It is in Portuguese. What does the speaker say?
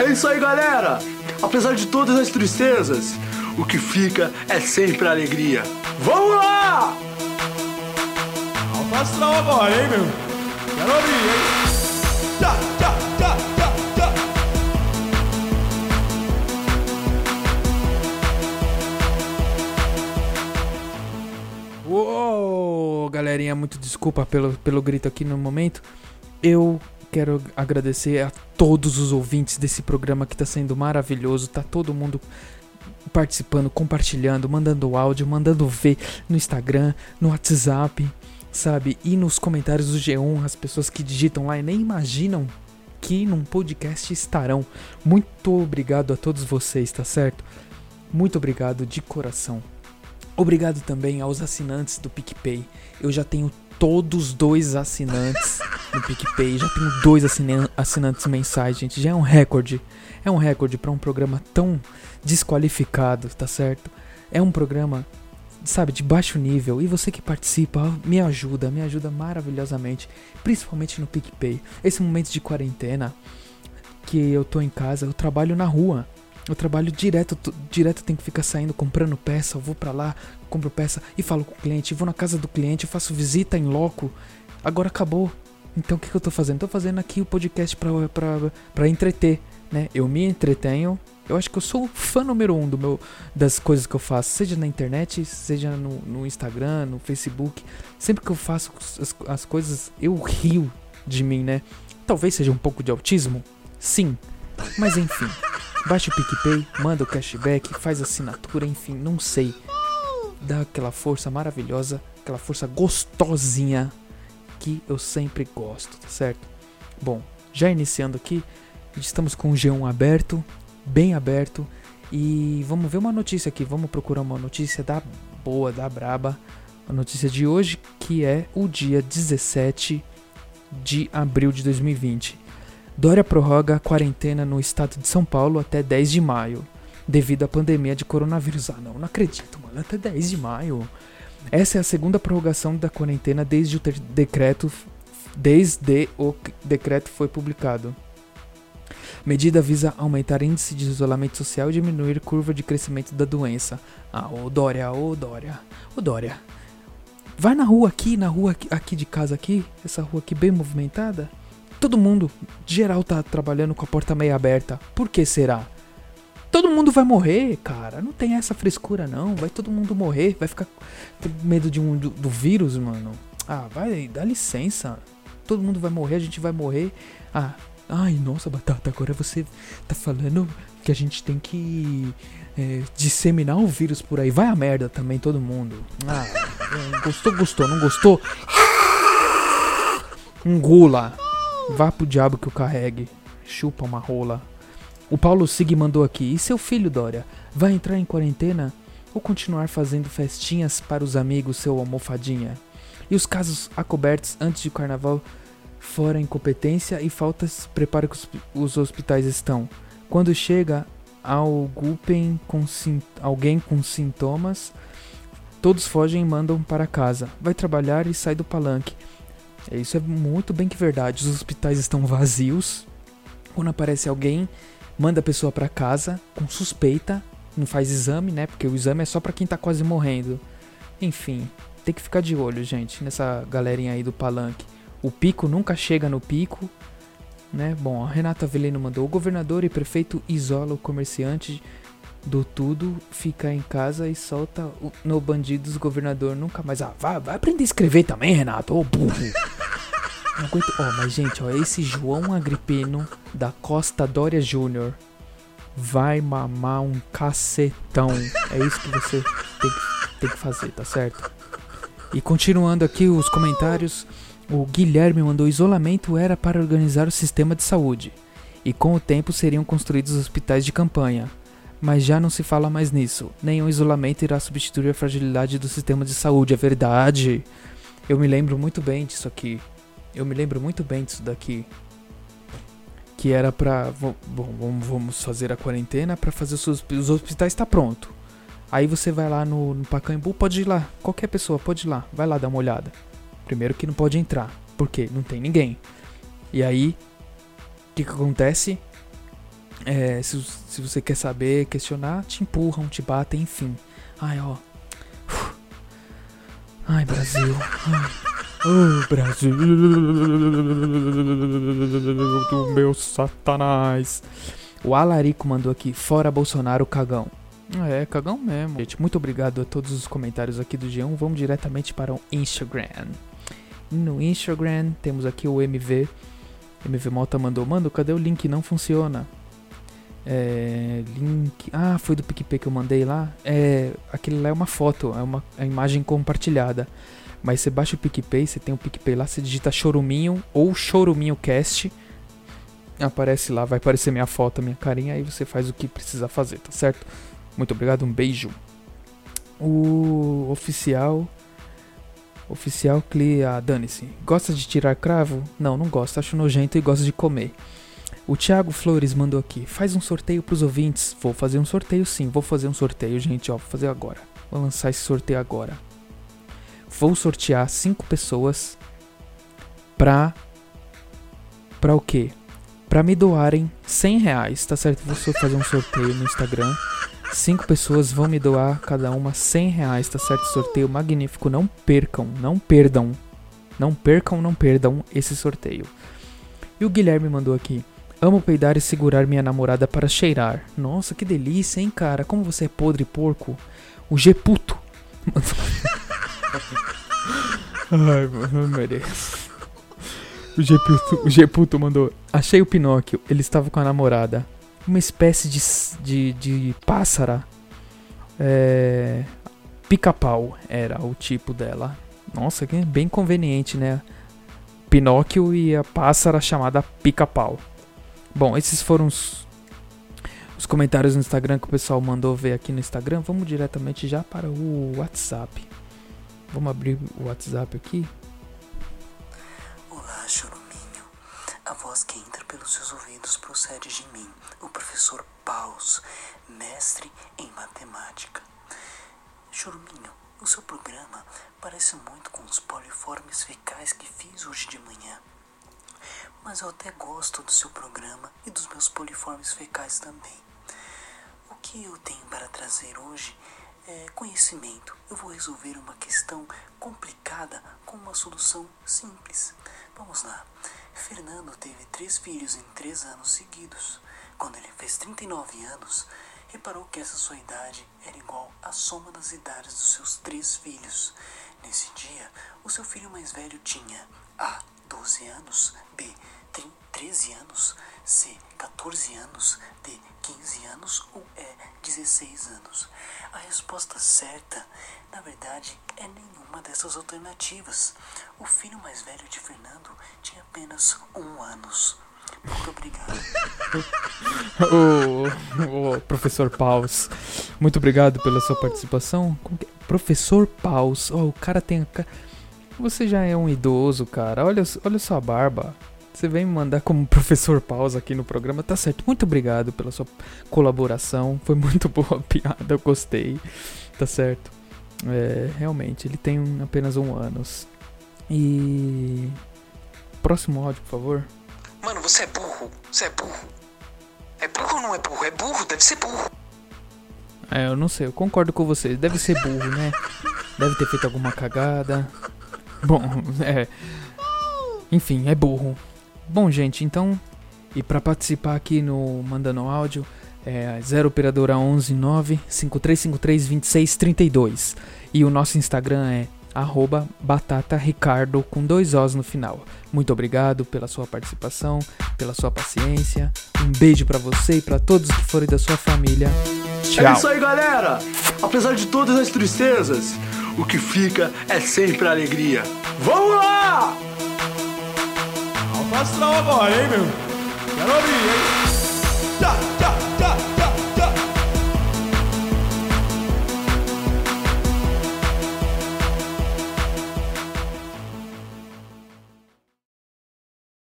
É isso aí, galera! Apesar de todas as tristezas, o que fica é sempre a alegria. Vamos lá! Alto astral agora, hein, meu? Quero ouvir, hein? Tchá, tchá, tchá, tchá. Uou, galerinha, muito desculpa pelo, pelo grito aqui no momento. Eu quero agradecer a todos os ouvintes desse programa que tá sendo maravilhoso. Tá todo mundo participando, compartilhando, mandando áudio, mandando ver no Instagram, no WhatsApp, sabe? E nos comentários do G1, as pessoas que digitam lá e nem imaginam que num podcast estarão. Muito obrigado a todos vocês, tá certo? Muito obrigado de coração. Obrigado também aos assinantes do PicPay. Eu já tenho todos dois assinantes no PicPay. Já tenho dois assina- assinantes mensais, gente. Já é um recorde. É um recorde para um programa tão desqualificado, tá certo? É um programa, sabe, de baixo nível. E você que participa, me ajuda, me ajuda maravilhosamente. Principalmente no PicPay. Esse momento de quarentena que eu tô em casa, eu trabalho na rua. Eu trabalho direto, direto tenho que ficar saindo comprando peça, eu vou pra lá, compro peça e falo com o cliente, vou na casa do cliente, faço visita em loco. Agora acabou. Então o que, que eu tô fazendo? Tô fazendo aqui o podcast pra, pra, pra entreter, né? Eu me entretenho. Eu acho que eu sou o fã número um do meu, das coisas que eu faço, seja na internet, seja no, no Instagram, no Facebook. Sempre que eu faço as, as coisas, eu rio de mim, né? Talvez seja um pouco de autismo, sim. Mas enfim. Baixa o PicPay, manda o cashback, faz assinatura, enfim, não sei. Dá aquela força maravilhosa, aquela força gostosinha que eu sempre gosto, tá certo? Bom, já iniciando aqui, estamos com o G1 aberto, bem aberto, e vamos ver uma notícia aqui, vamos procurar uma notícia da boa, da braba. A notícia de hoje, que é o dia 17 de abril de 2020. Dória prorroga a quarentena no estado de São Paulo até 10 de maio, devido à pandemia de coronavírus. Ah, não, não acredito, mano, até 10 de maio. Essa é a segunda prorrogação da quarentena desde o decreto desde o decreto foi publicado. Medida visa aumentar índice de isolamento social e diminuir curva de crescimento da doença. Ah, ô Dória, ô Dória, ô Dória. Vai na rua aqui, na rua aqui, aqui de casa aqui, essa rua aqui bem movimentada. Todo mundo, geral tá trabalhando com a porta meio aberta. Por que será? Todo mundo vai morrer, cara. Não tem essa frescura não. Vai todo mundo morrer, vai ficar com medo de um do, do vírus, mano. Ah, vai, dá licença. Todo mundo vai morrer, a gente vai morrer. Ah, ai, nossa, batata, agora você tá falando que a gente tem que é, disseminar o vírus por aí. Vai a merda também, todo mundo. Ah, gostou, gostou, não gostou? Engula. Vá pro diabo que o carregue. Chupa uma rola. O Paulo Sig mandou aqui. E seu filho, Dória? Vai entrar em quarentena? Ou continuar fazendo festinhas para os amigos, seu almofadinha? E os casos acobertos antes do carnaval, fora incompetência e faltas, prepara que os, os hospitais estão. Quando chega com, alguém com sintomas, todos fogem e mandam para casa. Vai trabalhar e sai do palanque. É, Isso é muito bem que verdade. Os hospitais estão vazios. Quando aparece alguém, manda a pessoa para casa com suspeita, não faz exame, né? Porque o exame é só para quem tá quase morrendo. Enfim, tem que ficar de olho, gente, nessa galerinha aí do palanque. O pico nunca chega no pico, né? Bom, a Renata Avelino mandou: o governador e prefeito isola o comerciante do tudo, fica em casa e solta o, no bandidos governador nunca mais. Ah, vai, vai aprender a escrever também, Renato, ô burro. Não aguento. Ó, mas gente, ó, esse João Agripino da Costa Dória Júnior vai mamar um cacetão. É isso que você tem que, tem que fazer, tá certo? E continuando aqui os comentários, o Guilherme mandou: isolamento era para organizar o sistema de saúde. E com o tempo seriam construídos hospitais de campanha. Mas já não se fala mais nisso. Nenhum isolamento irá substituir a fragilidade do sistema de saúde. É verdade. Eu me lembro muito bem disso aqui. Eu me lembro muito bem disso daqui. Que era pra. Bom, vamos- fazer a quarentena pra fazer os, os hospitais tá pronto. Aí você vai lá no, no Pacaembu, pode ir lá. Qualquer pessoa pode ir lá. Vai lá dar uma olhada. Primeiro que não pode entrar. Por quê? Não tem ninguém. E aí, o que, que acontece? É, se, se você quer saber, questionar, te empurram, te batem, enfim. Ai, ó. Ai, Brasil. Ai. Oh, Brasil do meu satanás. O Alarico mandou aqui, fora Bolsonaro, cagão. É, cagão mesmo. Gente, muito obrigado a todos os comentários aqui do G1. Vamos diretamente para o Instagram. No Instagram temos aqui o MV. MV Malta mandou, mano, cadê o link? Não funciona. É, link. Ah, foi do PicPay que eu mandei lá. É, aquele lá é uma foto, é uma é imagem compartilhada. Mas você baixa o PicPay, você tem o PicPay lá, você digita Choruminho ou Choruminho Cast. Aparece lá, vai aparecer minha foto, minha carinha, aí você faz o que precisa fazer, tá certo? Muito obrigado, um beijo. O oficial. Oficial Clia, dane-se. Gosta de tirar cravo? Não, não gosta, acho nojento e gosta de comer. O Thiago Flores mandou aqui. Faz um sorteio pros ouvintes. Vou fazer um sorteio sim, vou fazer um sorteio, gente, ó, vou fazer agora. Vou lançar esse sorteio agora. Vou sortear cinco pessoas pra. Pra o quê? Pra me doarem 100 reais, tá certo? Vou fazer um sorteio no Instagram. Cinco pessoas vão me doar cada uma 100 reais, tá certo? Sorteio magnífico. Não percam, não perdam. Não percam, não perdam esse sorteio. E o Guilherme mandou aqui. Amo peidar e segurar minha namorada para cheirar. Nossa, que delícia, hein, cara? Como você é podre porco. O G puto. Ai, mano, não mereço. O G, puto, o G puto mandou. Achei o Pinóquio. Ele estava com a namorada. Uma espécie de, de, de pássara. É, Pica-pau era o tipo dela. Nossa, que bem conveniente, né? Pinóquio e a pássara chamada Pica-pau. Bom, esses foram os, os comentários no Instagram que o pessoal mandou ver aqui no Instagram. Vamos diretamente já para o WhatsApp. Vamos abrir o WhatsApp aqui. Olá, choruminho. A voz que entra pelos seus ouvidos procede de mim, o professor Paus, mestre em matemática. Choruminho, o seu programa parece muito com os poliformes fecais que fiz hoje de manhã. Mas eu até gosto do seu programa e dos meus poliformes fecais também. O que eu tenho para trazer hoje é, conhecimento. Eu vou resolver uma questão complicada com uma solução simples. Vamos lá. Fernando teve três filhos em três anos seguidos. Quando ele fez 39 anos, reparou que essa sua idade era igual à soma das idades dos seus três filhos. Nesse dia, o seu filho mais velho tinha A. 12 anos, B. 13 anos, C. 14 anos, D. 15 anos ou E. 16 anos. A resposta certa, na verdade, é nenhuma dessas alternativas. O filho mais velho de Fernando tinha apenas um anos. Muito obrigado. o, professor Paus, muito obrigado pela sua participação. É? Professor Paus, oh, o cara tem. Você já é um idoso, cara. Olha, olha sua barba. Você vem me mandar como professor pausa aqui no programa, tá certo. Muito obrigado pela sua colaboração. Foi muito boa a piada, eu gostei. Tá certo. É, realmente, ele tem apenas um ano. E. Próximo áudio, por favor. Mano, você é burro. Você é burro. É burro ou não é burro? É burro, deve ser burro. É, eu não sei, eu concordo com você. Deve ser burro, né? Deve ter feito alguma cagada. Bom, é. Enfim, é burro. Bom, gente, então, e para participar aqui no Mandando Áudio, é 0 operadora 11 9 5353 2632. E o nosso Instagram é arroba batataricardo com dois Os no final. Muito obrigado pela sua participação, pela sua paciência. Um beijo para você e para todos que forem da sua família. Tchau. É isso aí, galera. Apesar de todas as tristezas, o que fica é sempre alegria. Vamos lá! Alfa agora, hein, meu? Quero abrir, hein? Tchau, tchau.